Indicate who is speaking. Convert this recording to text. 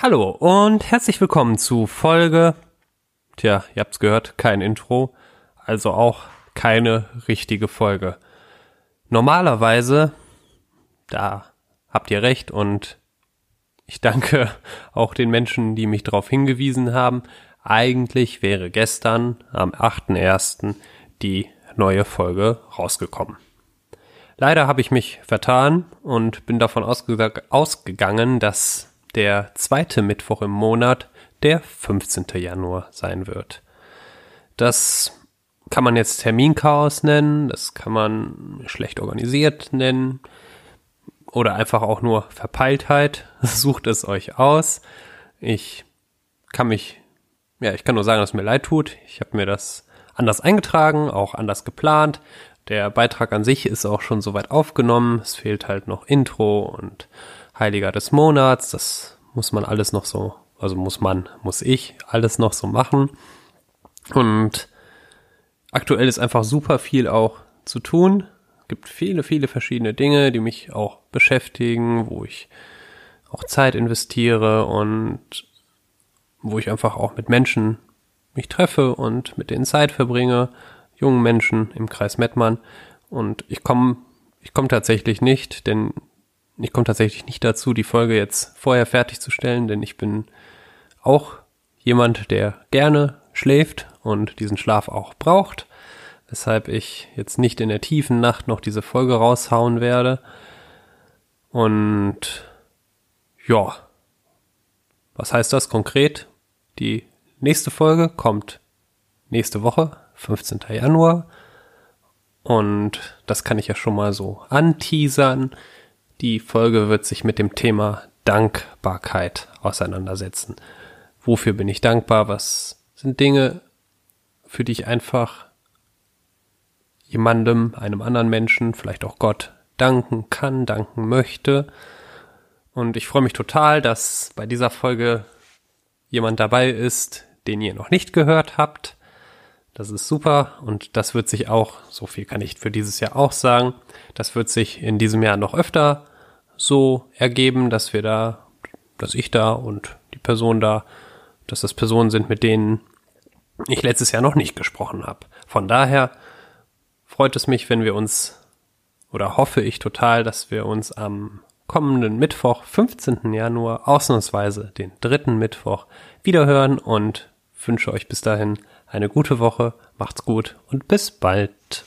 Speaker 1: Hallo und herzlich willkommen zu Folge, tja, ihr habt's gehört, kein Intro, also auch keine richtige Folge. Normalerweise, da habt ihr recht und ich danke auch den Menschen, die mich darauf hingewiesen haben. Eigentlich wäre gestern am 8.1. die neue Folge rausgekommen. Leider habe ich mich vertan und bin davon ausge ausgegangen, dass der zweite Mittwoch im Monat der 15. Januar sein wird. Das kann man jetzt Terminchaos nennen, das kann man schlecht organisiert nennen oder einfach auch nur Verpeiltheit. Sucht es euch aus. Ich kann mich, ja, ich kann nur sagen, dass es mir leid tut. Ich habe mir das anders eingetragen, auch anders geplant. Der Beitrag an sich ist auch schon soweit aufgenommen. Es fehlt halt noch Intro und Heiliger des Monats. Das muss man alles noch so, also muss man, muss ich alles noch so machen. Und aktuell ist einfach super viel auch zu tun. Es gibt viele, viele verschiedene Dinge, die mich auch beschäftigen, wo ich auch Zeit investiere und wo ich einfach auch mit Menschen mich treffe und mit denen Zeit verbringe jungen Menschen im Kreis Mettmann. Und ich komme ich komme tatsächlich nicht, denn ich komme tatsächlich nicht dazu, die Folge jetzt vorher fertigzustellen, denn ich bin auch jemand, der gerne schläft und diesen Schlaf auch braucht, weshalb ich jetzt nicht in der tiefen Nacht noch diese Folge raushauen werde. Und ja, was heißt das konkret? Die nächste Folge kommt nächste Woche, 15. Januar. Und das kann ich ja schon mal so anteasern. Die Folge wird sich mit dem Thema Dankbarkeit auseinandersetzen. Wofür bin ich dankbar? Was sind Dinge, für die ich einfach jemandem, einem anderen Menschen, vielleicht auch Gott danken kann, danken möchte. Und ich freue mich total, dass bei dieser Folge jemand dabei ist, den ihr noch nicht gehört habt. Das ist super und das wird sich auch, so viel kann ich für dieses Jahr auch sagen, das wird sich in diesem Jahr noch öfter so ergeben, dass wir da, dass ich da und die Person da, dass das Personen sind, mit denen ich letztes Jahr noch nicht gesprochen habe. Von daher freut es mich, wenn wir uns oder hoffe ich total, dass wir uns am kommenden Mittwoch, 15. Januar, ausnahmsweise den dritten Mittwoch, wiederhören und wünsche euch bis dahin eine gute Woche, macht's gut und bis bald.